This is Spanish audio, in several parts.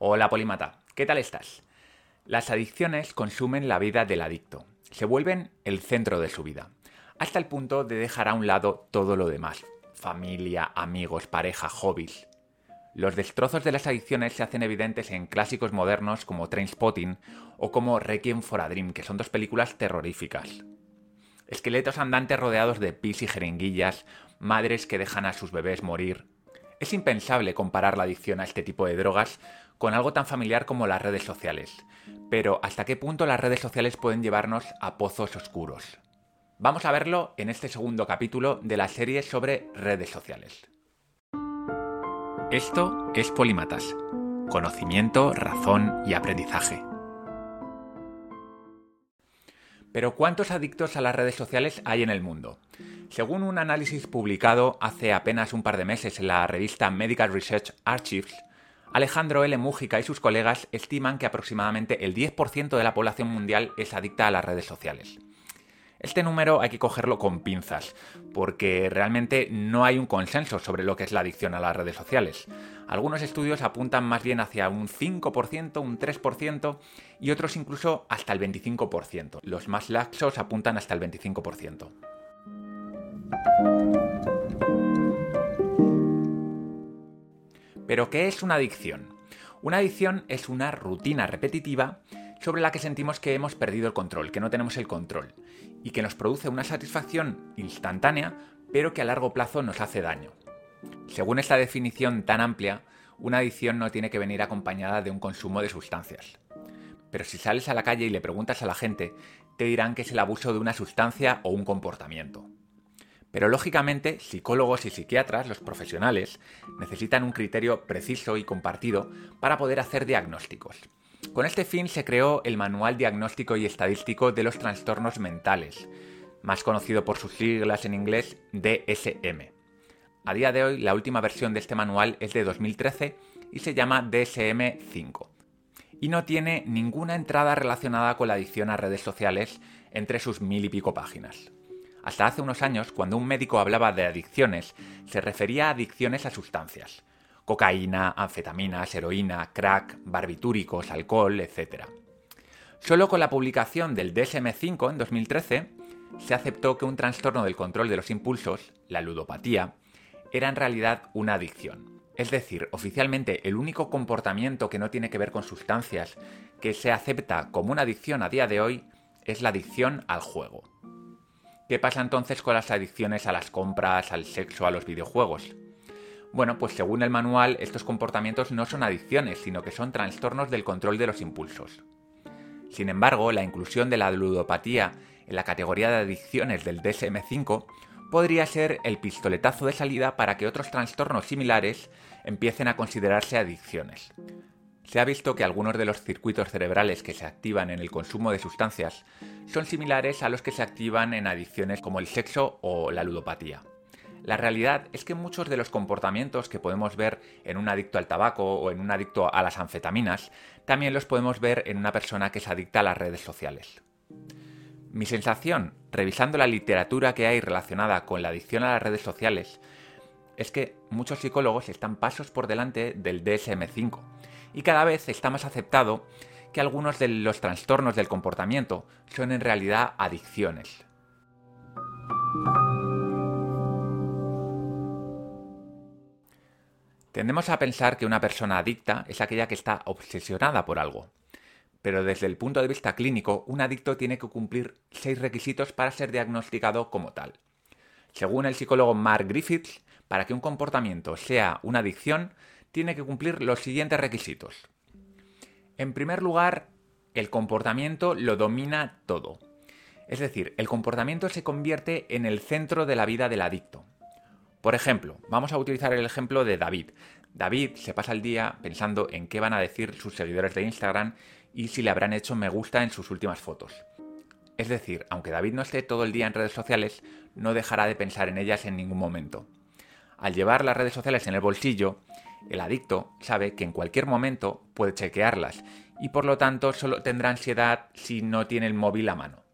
Hola Polímata, ¿qué tal estás? Las adicciones consumen la vida del adicto, se vuelven el centro de su vida, hasta el punto de dejar a un lado todo lo demás, familia, amigos, pareja, hobbies. Los destrozos de las adicciones se hacen evidentes en clásicos modernos como Trainspotting o como Requiem for a Dream, que son dos películas terroríficas. Esqueletos andantes rodeados de pis y jeringuillas, madres que dejan a sus bebés morir. Es impensable comparar la adicción a este tipo de drogas con algo tan familiar como las redes sociales. Pero ¿hasta qué punto las redes sociales pueden llevarnos a pozos oscuros? Vamos a verlo en este segundo capítulo de la serie sobre redes sociales. Esto es Polímatas. Conocimiento, razón y aprendizaje. Pero ¿cuántos adictos a las redes sociales hay en el mundo? Según un análisis publicado hace apenas un par de meses en la revista Medical Research Archives, Alejandro L. Mújica y sus colegas estiman que aproximadamente el 10% de la población mundial es adicta a las redes sociales. Este número hay que cogerlo con pinzas, porque realmente no hay un consenso sobre lo que es la adicción a las redes sociales. Algunos estudios apuntan más bien hacia un 5%, un 3% y otros incluso hasta el 25%. Los más laxos apuntan hasta el 25%. Pero, ¿qué es una adicción? Una adicción es una rutina repetitiva sobre la que sentimos que hemos perdido el control, que no tenemos el control, y que nos produce una satisfacción instantánea, pero que a largo plazo nos hace daño. Según esta definición tan amplia, una adicción no tiene que venir acompañada de un consumo de sustancias. Pero si sales a la calle y le preguntas a la gente, te dirán que es el abuso de una sustancia o un comportamiento. Pero lógicamente, psicólogos y psiquiatras, los profesionales, necesitan un criterio preciso y compartido para poder hacer diagnósticos. Con este fin se creó el Manual Diagnóstico y Estadístico de los Trastornos Mentales, más conocido por sus siglas en inglés DSM. A día de hoy, la última versión de este manual es de 2013 y se llama DSM-5. Y no tiene ninguna entrada relacionada con la adicción a redes sociales entre sus mil y pico páginas. Hasta hace unos años, cuando un médico hablaba de adicciones, se refería a adicciones a sustancias, cocaína, anfetaminas, heroína, crack, barbitúricos, alcohol, etc. Solo con la publicación del DSM-5 en 2013 se aceptó que un trastorno del control de los impulsos, la ludopatía, era en realidad una adicción. Es decir, oficialmente el único comportamiento que no tiene que ver con sustancias que se acepta como una adicción a día de hoy es la adicción al juego. ¿Qué pasa entonces con las adicciones a las compras, al sexo, a los videojuegos? Bueno, pues según el manual, estos comportamientos no son adicciones, sino que son trastornos del control de los impulsos. Sin embargo, la inclusión de la ludopatía en la categoría de adicciones del DSM5 podría ser el pistoletazo de salida para que otros trastornos similares empiecen a considerarse adicciones. Se ha visto que algunos de los circuitos cerebrales que se activan en el consumo de sustancias son similares a los que se activan en adicciones como el sexo o la ludopatía. La realidad es que muchos de los comportamientos que podemos ver en un adicto al tabaco o en un adicto a las anfetaminas, también los podemos ver en una persona que es adicta a las redes sociales. Mi sensación, revisando la literatura que hay relacionada con la adicción a las redes sociales, es que muchos psicólogos están pasos por delante del DSM5 y cada vez está más aceptado que algunos de los trastornos del comportamiento son en realidad adicciones. Tendemos a pensar que una persona adicta es aquella que está obsesionada por algo. Pero desde el punto de vista clínico, un adicto tiene que cumplir seis requisitos para ser diagnosticado como tal. Según el psicólogo Mark Griffiths, para que un comportamiento sea una adicción, tiene que cumplir los siguientes requisitos. En primer lugar, el comportamiento lo domina todo. Es decir, el comportamiento se convierte en el centro de la vida del adicto. Por ejemplo, vamos a utilizar el ejemplo de David. David se pasa el día pensando en qué van a decir sus seguidores de Instagram y si le habrán hecho me gusta en sus últimas fotos. Es decir, aunque David no esté todo el día en redes sociales, no dejará de pensar en ellas en ningún momento. Al llevar las redes sociales en el bolsillo, el adicto sabe que en cualquier momento puede chequearlas y por lo tanto solo tendrá ansiedad si no tiene el móvil a mano.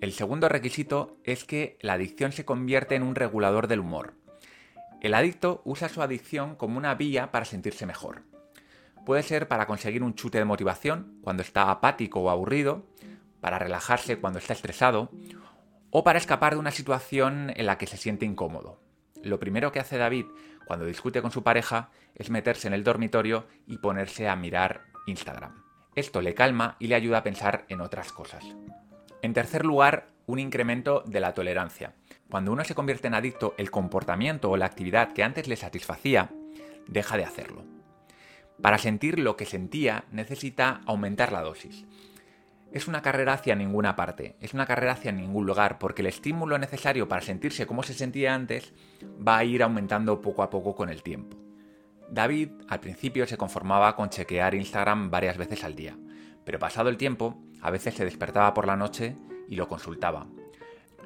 El segundo requisito es que la adicción se convierte en un regulador del humor. El adicto usa su adicción como una vía para sentirse mejor. Puede ser para conseguir un chute de motivación cuando está apático o aburrido, para relajarse cuando está estresado, o para escapar de una situación en la que se siente incómodo. Lo primero que hace David cuando discute con su pareja es meterse en el dormitorio y ponerse a mirar Instagram. Esto le calma y le ayuda a pensar en otras cosas. En tercer lugar, un incremento de la tolerancia. Cuando uno se convierte en adicto, el comportamiento o la actividad que antes le satisfacía deja de hacerlo. Para sentir lo que sentía necesita aumentar la dosis. Es una carrera hacia ninguna parte, es una carrera hacia ningún lugar, porque el estímulo necesario para sentirse como se sentía antes va a ir aumentando poco a poco con el tiempo. David al principio se conformaba con chequear Instagram varias veces al día, pero pasado el tiempo, a veces se despertaba por la noche y lo consultaba.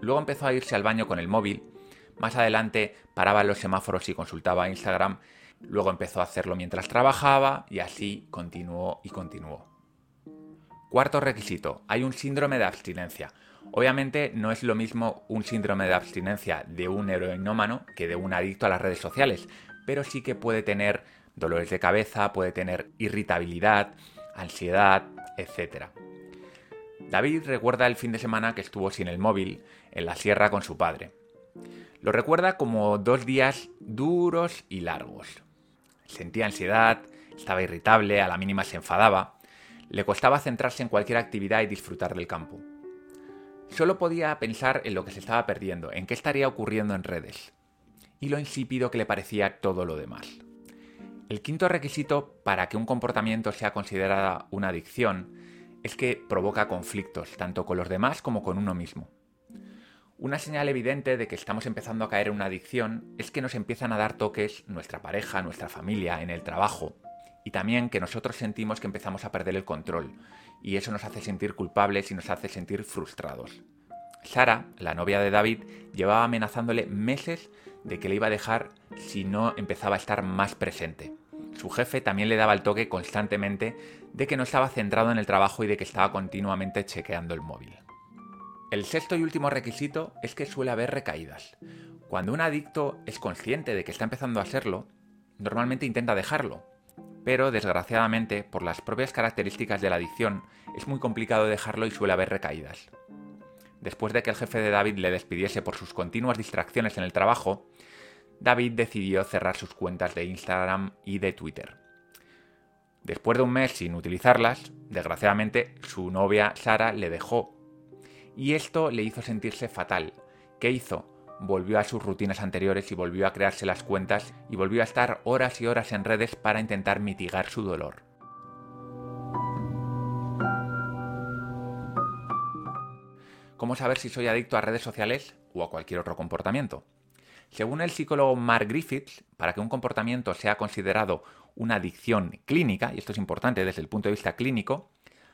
Luego empezó a irse al baño con el móvil, más adelante paraba en los semáforos y consultaba Instagram, luego empezó a hacerlo mientras trabajaba y así continuó y continuó. Cuarto requisito, hay un síndrome de abstinencia. Obviamente no es lo mismo un síndrome de abstinencia de un heroinómano que de un adicto a las redes sociales, pero sí que puede tener dolores de cabeza, puede tener irritabilidad, ansiedad, etc. David recuerda el fin de semana que estuvo sin el móvil en la sierra con su padre. Lo recuerda como dos días duros y largos. Sentía ansiedad, estaba irritable, a la mínima se enfadaba, le costaba centrarse en cualquier actividad y disfrutar del campo. Solo podía pensar en lo que se estaba perdiendo, en qué estaría ocurriendo en redes y lo insípido que le parecía todo lo demás. El quinto requisito para que un comportamiento sea considerada una adicción es que provoca conflictos, tanto con los demás como con uno mismo. Una señal evidente de que estamos empezando a caer en una adicción es que nos empiezan a dar toques nuestra pareja, nuestra familia, en el trabajo, y también que nosotros sentimos que empezamos a perder el control, y eso nos hace sentir culpables y nos hace sentir frustrados. Sara, la novia de David, llevaba amenazándole meses de que le iba a dejar si no empezaba a estar más presente. Su jefe también le daba el toque constantemente de que no estaba centrado en el trabajo y de que estaba continuamente chequeando el móvil. El sexto y último requisito es que suele haber recaídas. Cuando un adicto es consciente de que está empezando a serlo, normalmente intenta dejarlo, pero desgraciadamente, por las propias características de la adicción, es muy complicado dejarlo y suele haber recaídas. Después de que el jefe de David le despidiese por sus continuas distracciones en el trabajo, David decidió cerrar sus cuentas de Instagram y de Twitter. Después de un mes sin utilizarlas, desgraciadamente su novia Sara le dejó. Y esto le hizo sentirse fatal. ¿Qué hizo? Volvió a sus rutinas anteriores y volvió a crearse las cuentas y volvió a estar horas y horas en redes para intentar mitigar su dolor. ¿Cómo saber si soy adicto a redes sociales o a cualquier otro comportamiento? Según el psicólogo Mark Griffiths, para que un comportamiento sea considerado una adicción clínica, y esto es importante desde el punto de vista clínico,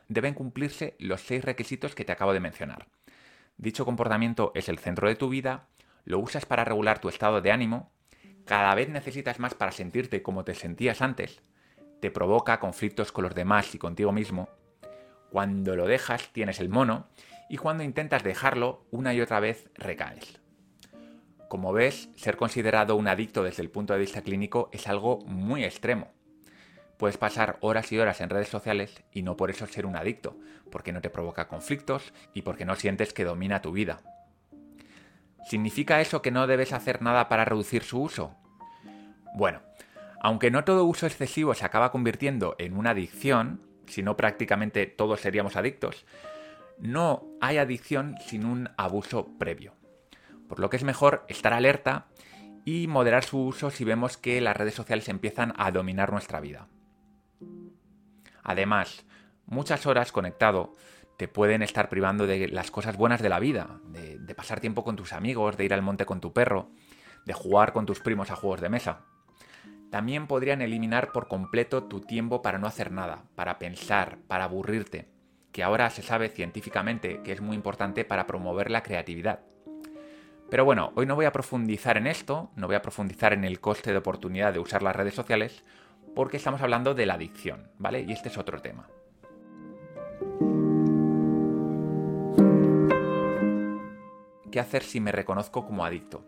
deben cumplirse los seis requisitos que te acabo de mencionar. Dicho comportamiento es el centro de tu vida, lo usas para regular tu estado de ánimo, cada vez necesitas más para sentirte como te sentías antes, te provoca conflictos con los demás y contigo mismo, cuando lo dejas tienes el mono y cuando intentas dejarlo una y otra vez recaes. Como ves, ser considerado un adicto desde el punto de vista clínico es algo muy extremo. Puedes pasar horas y horas en redes sociales y no por eso ser un adicto, porque no te provoca conflictos y porque no sientes que domina tu vida. ¿Significa eso que no debes hacer nada para reducir su uso? Bueno, aunque no todo uso excesivo se acaba convirtiendo en una adicción, si no prácticamente todos seríamos adictos, no hay adicción sin un abuso previo. Por lo que es mejor estar alerta y moderar su uso si vemos que las redes sociales empiezan a dominar nuestra vida. Además, muchas horas conectado te pueden estar privando de las cosas buenas de la vida, de, de, pasar tiempo con tus amigos, de ir al monte con tu perro, de jugar con tus primos a juegos de mesa. También podrían eliminar por completo tu tiempo para no hacer nada, para pensar, para aburrirte, que ahora se sabe científicamente que es muy importante para promover la creatividad. Pero bueno, hoy no voy a profundizar en esto, no voy a profundizar en el coste de oportunidad de usar las redes sociales, porque estamos hablando de la adicción, ¿vale? Y este es otro tema. ¿Qué hacer si me reconozco como adicto?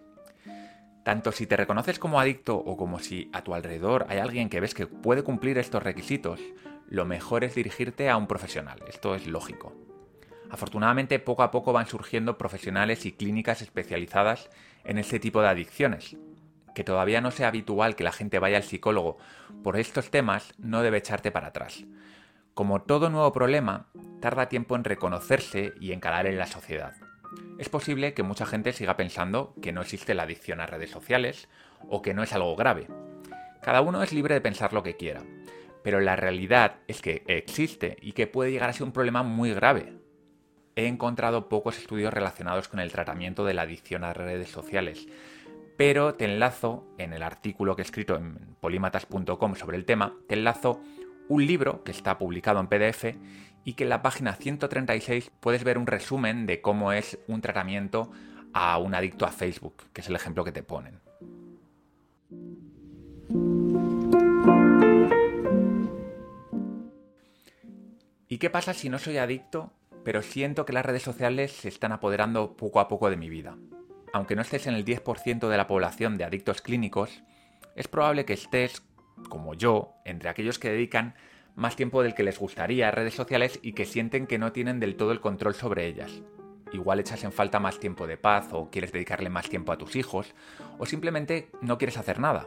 Tanto si te reconoces como adicto o como si a tu alrededor hay alguien que ves que puede cumplir estos requisitos, lo mejor es dirigirte a un profesional. Esto es lógico. Afortunadamente, poco a poco van surgiendo profesionales y clínicas especializadas en este tipo de adicciones. Que todavía no sea habitual que la gente vaya al psicólogo por estos temas no debe echarte para atrás. Como todo nuevo problema, tarda tiempo en reconocerse y encarar en la sociedad. Es posible que mucha gente siga pensando que no existe la adicción a redes sociales o que no es algo grave. Cada uno es libre de pensar lo que quiera, pero la realidad es que existe y que puede llegar a ser un problema muy grave, he encontrado pocos estudios relacionados con el tratamiento de la adicción a redes sociales, pero te enlazo en el artículo que he escrito en polímatas.com sobre el tema, te enlazo un libro que está publicado en PDF y que en la página 136 puedes ver un resumen de cómo es un tratamiento a un adicto a Facebook, que es el ejemplo que te ponen. ¿Y qué pasa si no soy adicto pero siento que las redes sociales se están apoderando poco a poco de mi vida. Aunque no estés en el 10% de la población de adictos clínicos, es probable que estés, como yo, entre aquellos que dedican más tiempo del que les gustaría a redes sociales y que sienten que no tienen del todo el control sobre ellas. Igual echas en falta más tiempo de paz o quieres dedicarle más tiempo a tus hijos o simplemente no quieres hacer nada.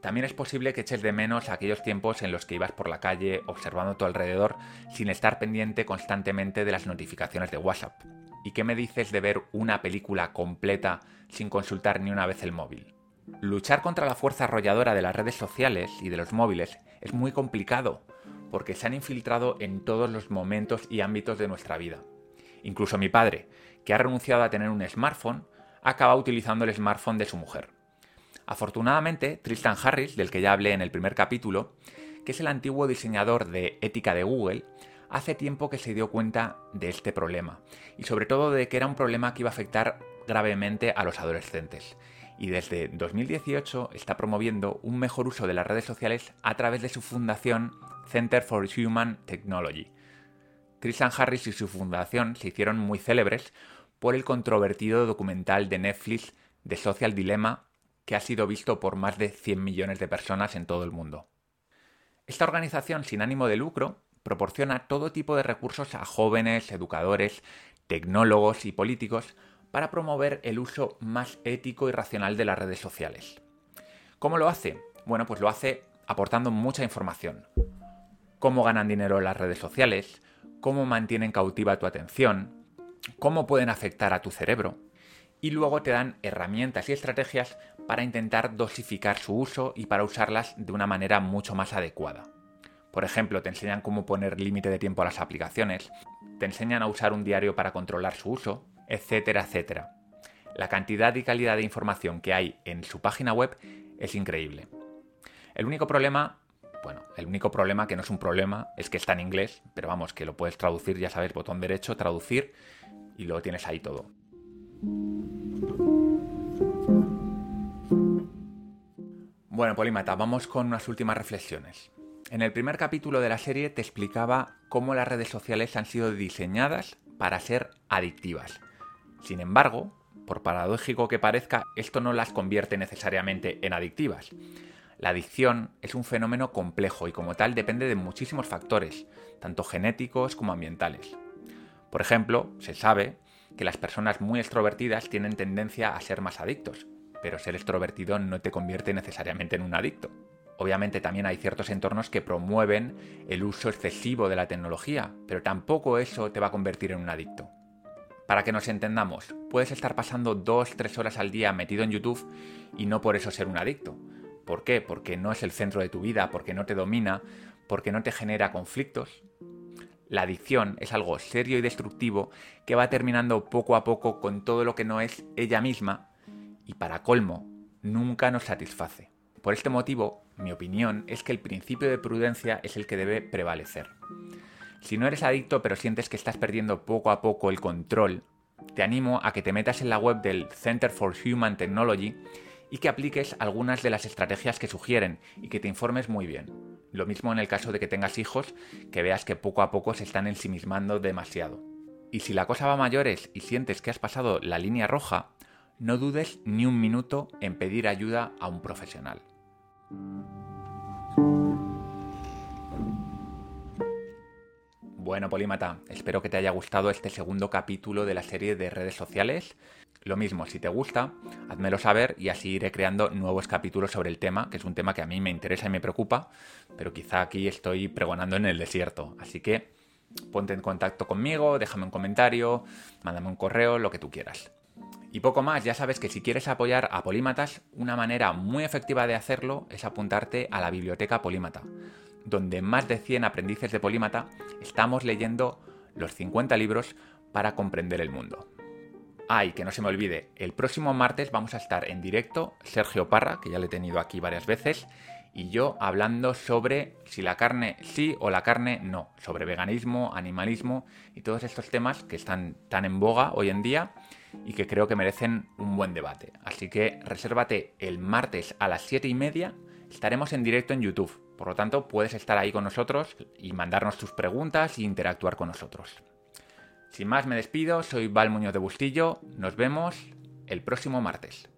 También es posible que eches de menos aquellos tiempos en los que ibas por la calle observando tu alrededor sin estar pendiente constantemente de las notificaciones de WhatsApp. ¿Y qué me dices de ver una película completa sin consultar ni una vez el móvil? Luchar contra la fuerza arrolladora de las redes sociales y de los móviles es muy complicado, porque se han infiltrado en todos los momentos y ámbitos de nuestra vida. Incluso mi padre, que ha renunciado a tener un smartphone, acaba utilizando el smartphone de su mujer. Afortunadamente, Tristan Harris, del que ya hablé en el primer capítulo, que es el antiguo diseñador de ética de Google, hace tiempo que se dio cuenta de este problema, y sobre todo de que era un problema que iba a afectar gravemente a los adolescentes. Y desde 2018 está promoviendo un mejor uso de las redes sociales a través de su fundación Center for Human Technology. Tristan Harris y su fundación se hicieron muy célebres por el controvertido documental de Netflix The Social Dilemma que ha sido visto por más de 100 millones de personas en todo el mundo. Esta organización sin ánimo de lucro proporciona todo tipo de recursos a jóvenes, educadores, tecnólogos y políticos para promover el uso más ético y racional de las redes sociales. ¿Cómo lo hace? Bueno, pues lo hace aportando mucha información. Cómo ganan dinero las redes sociales, cómo mantienen cautiva tu atención, cómo pueden afectar a tu cerebro, y luego te dan herramientas y estrategias para intentar dosificar su uso y para usarlas de una manera mucho más adecuada. Por ejemplo, te enseñan cómo poner límite de tiempo a las aplicaciones, te enseñan a usar un diario para controlar su uso, etcétera, etcétera. La cantidad y calidad de información que hay en su página web es increíble. El único problema, bueno, el único problema que no es un problema es que está en inglés, pero vamos, que lo puedes traducir, ya sabes, botón derecho, traducir y lo tienes ahí todo. Bueno, Polímata, vamos con unas últimas reflexiones. En el primer capítulo de la serie te explicaba cómo las redes sociales han sido diseñadas para ser adictivas. Sin embargo, por paradójico que parezca, esto no las convierte necesariamente en adictivas. La adicción es un fenómeno complejo y como tal depende de muchísimos factores, tanto genéticos como ambientales. Por ejemplo, se sabe que las personas muy extrovertidas tienen tendencia a ser más adictos, pero ser extrovertido no te convierte necesariamente en un adicto. Obviamente también hay ciertos entornos que promueven el uso excesivo de la tecnología, pero tampoco eso te va a convertir en un adicto. Para que nos entendamos, puedes estar pasando 2-3 horas al día metido en YouTube y no por eso ser un adicto. ¿Por qué? Porque no es el centro de tu vida, porque no te domina, porque no te genera conflictos. La adicción es algo serio y destructivo que va terminando poco a poco con todo lo que no es ella misma y para colmo, nunca nos satisface. Por este motivo, mi opinión es que el principio de prudencia es el que debe prevalecer. Si no eres adicto pero sientes que estás perdiendo poco a poco el control, te animo a que te metas en la web del Center for Human Technology y que apliques algunas de las estrategias que sugieren y que te informes muy bien. Lo mismo en el caso de que tengas hijos, que veas que poco a poco se están ensimismando demasiado. Y si la cosa va a mayores y sientes que has pasado la línea roja, no dudes ni un minuto en pedir ayuda a un profesional. Bueno, Polímata, espero que te haya gustado este segundo capítulo de la serie de redes sociales. Lo mismo, si te gusta, házmelo saber y así iré creando nuevos capítulos sobre el tema, que es un tema que a mí me interesa y me preocupa, pero quizá aquí estoy pregonando en el desierto. Así que ponte en contacto conmigo, déjame un comentario, mándame un correo, lo que tú quieras. Y poco más, ya sabes que si quieres apoyar a Polímatas, una manera muy efectiva de hacerlo es apuntarte a la biblioteca Polímata donde más de 100 aprendices de polímata estamos leyendo los 50 libros para comprender el mundo. Ay, que no se me olvide, el próximo martes vamos a estar en directo Sergio Parra, que ya le he tenido aquí varias veces, y yo hablando sobre si la carne sí o la carne no, sobre veganismo, animalismo y todos estos temas que están tan en boga hoy en día y que creo que merecen un buen debate. Así que resérvate el martes a las 7 y media, estaremos en directo en YouTube por lo tanto, puedes estar ahí con nosotros y mandarnos tus preguntas e interactuar con nosotros. Sin más, me despido, soy Val Muñoz de Bustillo, nos vemos el próximo martes.